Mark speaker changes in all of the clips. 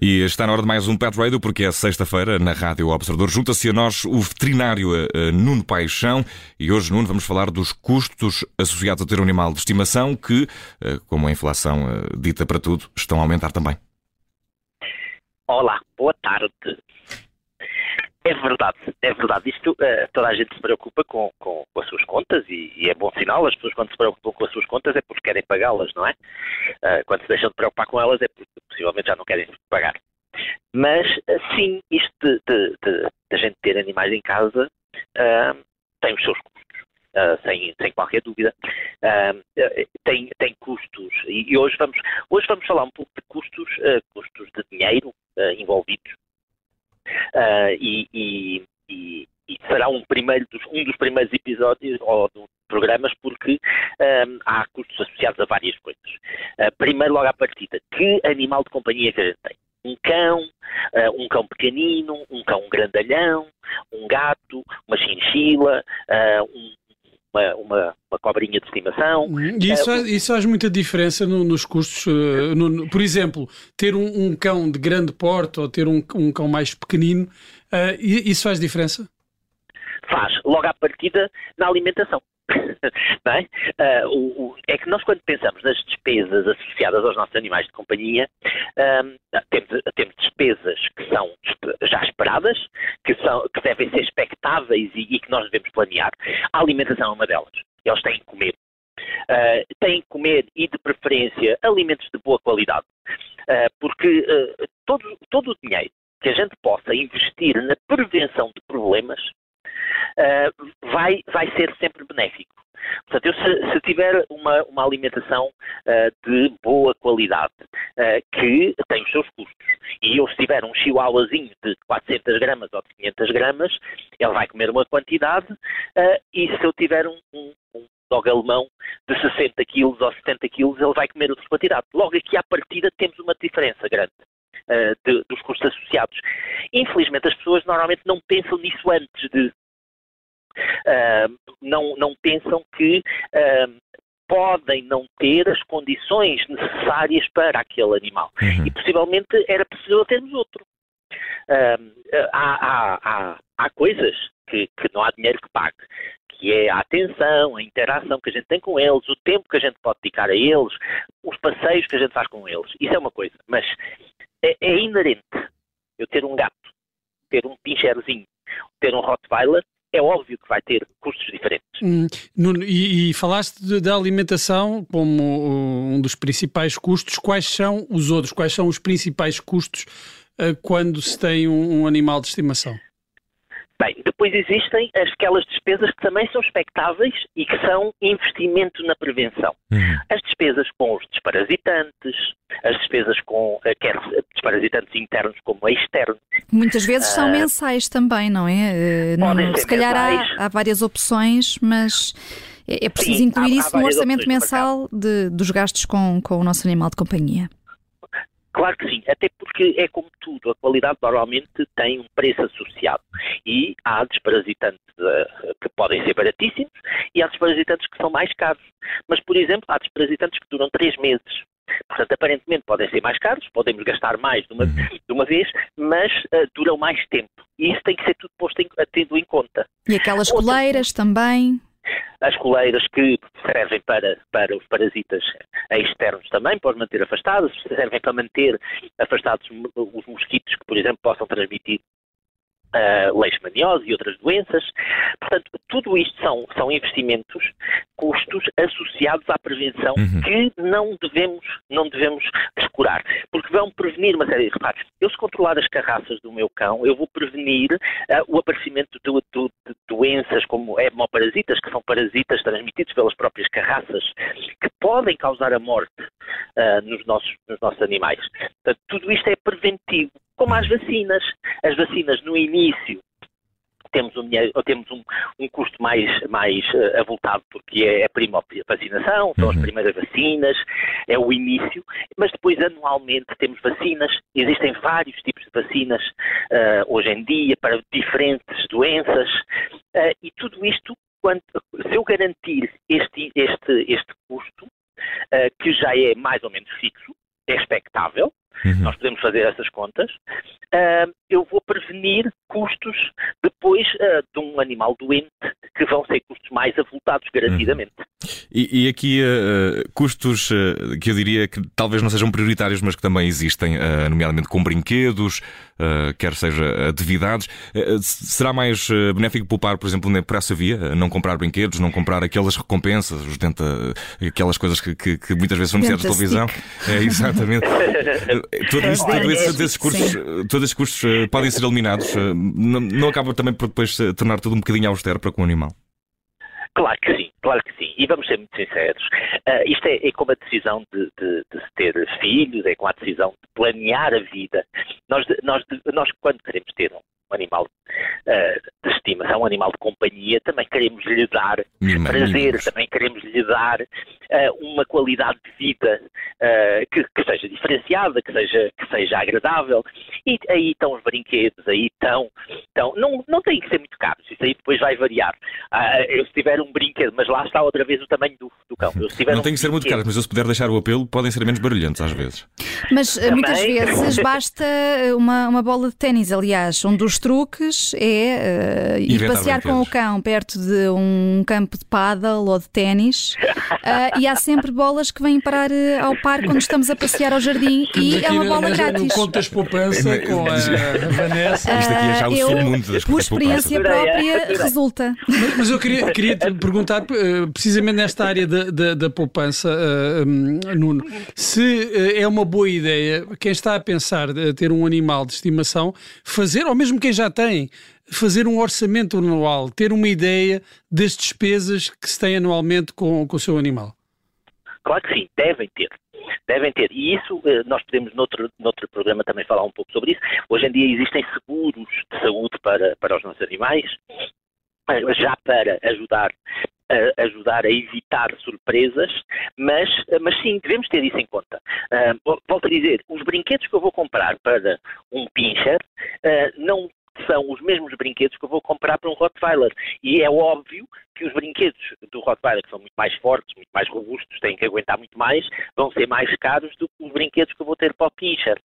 Speaker 1: E está na hora de mais um Pet Radio, porque é sexta-feira na Rádio Observador. Junta-se a nós o veterinário uh, Nuno Paixão e hoje, Nuno, vamos falar dos custos associados a ter um animal de estimação que, uh, como a inflação dita para tudo, estão a aumentar também.
Speaker 2: Olá, boa tarde. É verdade, é verdade. Isto, uh, toda a gente se preocupa com, com, com as suas contas e, e, é bom sinal. As pessoas, quando se preocupam com as suas contas, é porque querem pagá-las, não é? Uh, quando se deixam de preocupar com elas, é porque possivelmente já não querem pagar. Mas, uh, sim, isto de, de, de, de, gente ter animais em casa tem os seus custos. sem, sem qualquer dúvida, tem, tem custos e, e, hoje vamos hoje vamos falar um pouco de custos, custos de dinheiro envolvidos Uh, e, e, e, e, será um, primeiro dos, um dos primeiros episódios ou dos programas porque um, há custos associados a várias coisas. Uh, primeiro, logo à partida, que animal de companhia que a gente tem? Um cão, uh, um cão pequenino, um cão grandalhão, um gato, uma chinchila, um, uma, uma, cobrinha de estimação.
Speaker 3: Uhum. E isso, isso faz muita diferença no, nos custos. Uh, no, no, por exemplo, ter um, um, cão de grande porte ou ter um, um cão mais pequenino, uh, isso faz diferença?
Speaker 2: Faz, logo à partida, na alimentação. é? Uh, o, o, é? que nós, quando pensamos nas despesas associadas aos nossos animais de companhia, um, temos, temos, despesas que são já esperadas, que, são, que devem ser expectáveis e, e, que nós devemos planear. A alimentação é uma delas. Eles têm que comer. Uh, têm que comer e, de preferência, alimentos de boa qualidade. Uh, porque todo, todo o dinheiro que a gente possa investir na prevenção de problemas vai, vai ser sempre benéfico. Portanto, eu, se, se, tiver uma, uma alimentação uh, de boa qualidade, uh, que tem os seus custos, e eu se tiver um chihuahuazinho de 400 gramas ou de 500 gramas, ele vai comer uma quantidade, uh, e se eu tiver um, um, um dog alemão de 60 quilos ou 70 quilos, ele vai comer outra quantidade. Logo aqui à partida temos uma diferença grande. De, dos custos associados. Infelizmente, as pessoas normalmente não pensam nisso antes de, não, não pensam que podem não ter as condições necessárias para aquele animal. Uhum. E possivelmente era possível termos outro. Há, há, há, há, coisas que, que, não há dinheiro que pague, que é a atenção, a interação que a gente tem com eles, o tempo que a gente pode dedicar a eles, os passeios que a gente faz com eles. Isso é uma coisa. Mas é, é inerente eu ter um gato, ter um pincherzinho, ter um Rottweiler, é óbvio que vai ter custos diferentes. Hum,
Speaker 3: e, e, falaste da alimentação como um dos principais custos. Quais são os outros? Quais são os principais custos uh, quando se tem um, um animal de estimação?
Speaker 2: Bem, depois existem aquelas despesas que também são expectáveis e que são investimento na prevenção. Uhum. As despesas com os desparasitantes, as despesas com eh, quer desparasitantes internos como externos.
Speaker 4: Muitas vezes são uh, mensais também, não é? Uh, não, se calhar há, há, várias opções, mas é, é preciso Sim, incluir há, isso há no orçamento mensal de, dos gastos com, com o nosso animal de companhia.
Speaker 2: Claro que sim, até porque é como tudo, a qualidade normalmente tem um preço associado e há desparasitantes uh, que podem ser baratíssimos e há desparasitantes que são mais caros. Mas, por exemplo, há desparasitantes que duram três meses. Portanto, aparentemente podem ser mais caros, podemos gastar mais de uma, uhum. de uma vez, mas uh, duram mais tempo. E isso tem que ser tudo posto em, tendo em conta.
Speaker 4: E aquelas Outra... coleiras também?
Speaker 2: As coleiras que servem para, para os parasitas externos também, para os manter afastados, servem para manter afastados os mosquitos que, por exemplo, possam transmitir uh, leishmaniose e outras doenças. Portanto, tudo isto são, são investimentos, custos associados à prevenção uhum. que não devemos, não devemos descurar, porque vão prevenir uma série de reparos. Eu, se controlar as carraças do meu cão, eu vou prevenir uh, o aparecimento de, de, de, doenças como hemoparasitas, que são parasitas transmitidos pelas próprias carraças, que podem causar a morte uh, nos, nossos, nos nossos animais. Portanto, tudo isto é preventivo como as vacinas. As vacinas no início temos um, temos um, um custo mais, mais uh, avultado porque é a prima vacinação, são as uhum. primeiras vacinas, é o início, mas depois anualmente temos vacinas, existem vários tipos de vacinas uh, hoje em dia para diferentes doenças Uh, e tudo isto, quando, se eu garantir este, este, este custo, uh, que já é mais ou menos fixo, é expectável, uhum. nós podemos fazer essas contas, uh, eu vou prevenir custos depois de um animal doente, que vão ser custos mais avultados, garantidamente. Uhum.
Speaker 1: E, e, aqui uh, custos uh, que eu diria que talvez não sejam prioritários, mas que também existem, uh, nomeadamente com brinquedos, quer seja atividades. será mais benéfico poupar, por exemplo, por essa via? Não comprar brinquedos, não comprar aquelas recompensas, os denta, aquelas coisas que, que, que muitas vezes são necessárias de televisão. É, exatamente. Isso, todos esses custos, todos esses custos podem ser eliminados. não, não acaba também por depois tornar tudo um bocadinho austero para com o animal?
Speaker 2: Claro que sim, claro que sim. E vamos ser muito sinceros. Uh, isto é, é, como a decisão de, de, de, ter filhos, é como a decisão de planear a vida. Nós, nós, nós quando queremos ter animal uh, de estimação, um animal de companhia, também queremos lhe dar prazer, também queremos lhe dar uh, uma qualidade de vida que, que, seja diferenciada, que seja, que seja agradável. E aí estão os brinquedos, aí estão. estão não, não tem que ser muito caros, isso aí depois vai variar. Uh, eu se tiver um brinquedo, mas lá está outra vez o tamanho do, do cão.
Speaker 1: não
Speaker 2: um
Speaker 1: tem que ser muito caros, mas eu se puder deixar o apelo, podem ser menos barulhentos às vezes.
Speaker 4: Mas Também. muitas vezes basta uma, uma bola de ténis, aliás, um dos truques é uh, ir passear com o cão perto de um campo de paddle ou de ténis uh, e há sempre bolas que vêm parar ao parque quando estamos a passear ao jardim e é uma bola grátis.
Speaker 3: Contas poupança com a Vanessa.
Speaker 1: Isto aqui é já o das
Speaker 4: Por experiência própria resulta.
Speaker 3: Mas, mas eu queria, queria te perguntar, uh, precisamente nesta área da, da, da poupança, uh, um, Nuno, se uh, é uma boa ideia, quem está a pensar a ter um animal de estimação, fazer, ou mesmo quem já tem, fazer um orçamento anual, ter uma ideia das despesas que se tem anualmente com, com o seu animal.
Speaker 2: Claro que sim, devem ter. Devem ter. E isso, nós podemos, noutro, noutro programa, também falar um pouco sobre isso. Hoje em dia existem seguros de saúde para, para os nossos animais já para ajudar a ajudar a evitar surpresas, mas, mas sim, devemos ter isso em conta. Uh, volto a dizer, os brinquedos que eu vou comprar para um pincher uh, não são os mesmos brinquedos que eu vou comprar para um Rottweiler. E é óbvio que os brinquedos do Rottweiler, que são muito mais fortes, muito mais robustos, têm que aguentar muito mais, vão ser mais caros do que os brinquedos que eu vou ter para o Pinscher.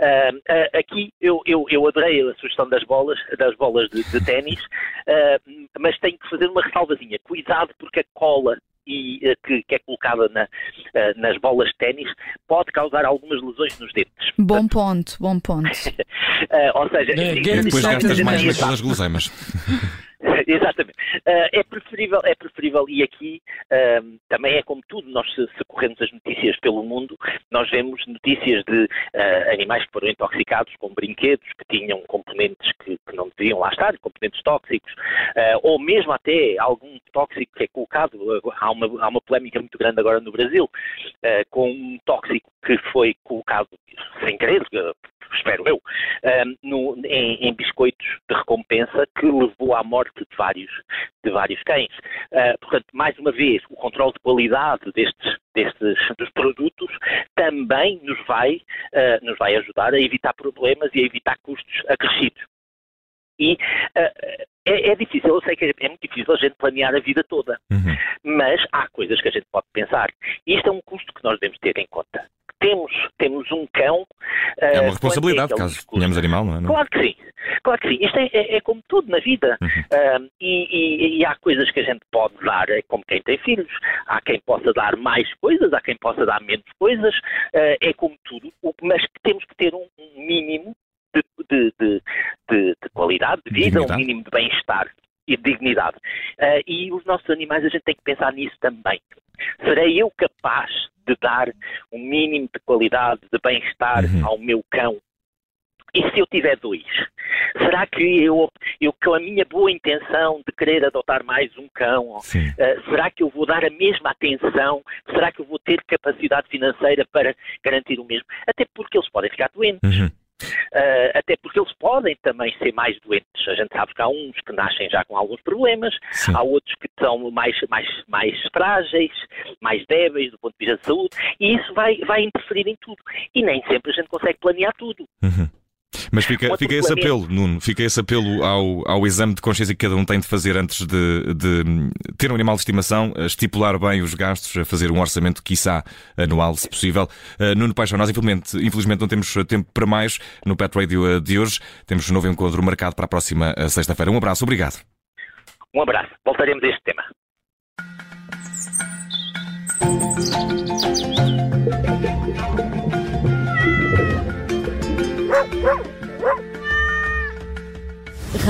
Speaker 2: Uh, uh, aqui eu, eu, eu, adorei a sugestão das bolas, das bolas de, de ténis, uh, mas tenho que fazer uma ressalvazinha. Cuidado porque a cola e, uh, que, que, é colocada na, uh, nas bolas de ténis pode causar algumas lesões nos dentes.
Speaker 4: Bom ponto, bom ponto.
Speaker 2: uh, ou seja,
Speaker 1: é, depois gastas mais naquelas guloseimas.
Speaker 2: Exatamente. Uh, é preferível, é preferível, e aqui uh, também é como tudo, nós se, se, corremos as notícias pelo mundo, nós vemos notícias de uh, animais que foram intoxicados com brinquedos que tinham componentes que, que não deviam lá estar, componentes tóxicos, ou mesmo até algum tóxico que é colocado, há uma, há uma polémica muito grande agora no Brasil, com um tóxico que foi colocado sem querer, espero eu, no, em, em, biscoitos de recompensa que levou à morte de vários, de vários cães. Uh, portanto, mais uma vez, o controle de qualidade destes, destes dos produtos também nos vai, uh, nos vai ajudar a evitar problemas e a evitar custos acrescidos. E uh, é, é, difícil, eu sei que é, é, muito difícil a gente planear a vida toda, uhum. mas há coisas que a gente pode pensar. E isto é um custo que nós devemos ter em conta temos, temos um cão.
Speaker 1: É uma eh, responsabilidade, é caso tenhamos animal, não é?
Speaker 2: Claro que sim, claro que sim. Isto é, é, é como tudo na vida. Uhum. Uh, e, e, e, há coisas que a gente pode dar, é como quem tem filhos, há quem possa dar mais coisas, há quem possa dar menos coisas, uh, é como tudo, mas temos que ter um, um mínimo de, de, de, de, qualidade de vida, dignidade. um mínimo de bem-estar e de dignidade. Uh, e os nossos animais, a gente tem que pensar nisso também. Serei eu capaz de dar um mínimo de qualidade, de bem-estar uhum. ao meu cão? E se eu tiver dois? Será que eu, eu, com a minha boa intenção de querer adotar mais um cão, uh, será que eu vou dar a mesma atenção? Será que eu vou ter capacidade financeira para garantir o mesmo? Até porque eles podem ficar doentes. Uhum. Uh, até porque eles podem também ser mais doentes. A gente sabe que há uns que nascem já com alguns problemas, Sim. há outros que são mais, mais, mais frágeis, mais débeis do ponto de vista de saúde, e isso vai, vai interferir em tudo. E nem sempre a gente consegue planear tudo. Uhum.
Speaker 1: Mas fica, fica esse apelo, Nuno, fica esse apelo ao, ao exame de consciência que cada um tem de fazer antes de, de ter um animal de estimação, estipular bem os gastos, fazer um orçamento, quiçá, anual, se possível. Uh, Nuno Paixão, nós infelizmente, infelizmente não temos tempo para mais no Pet Radio de hoje. Temos um novo encontro marcado para a próxima sexta-feira. Um abraço, obrigado.
Speaker 2: Um abraço. Voltaremos a este tema. ごめん。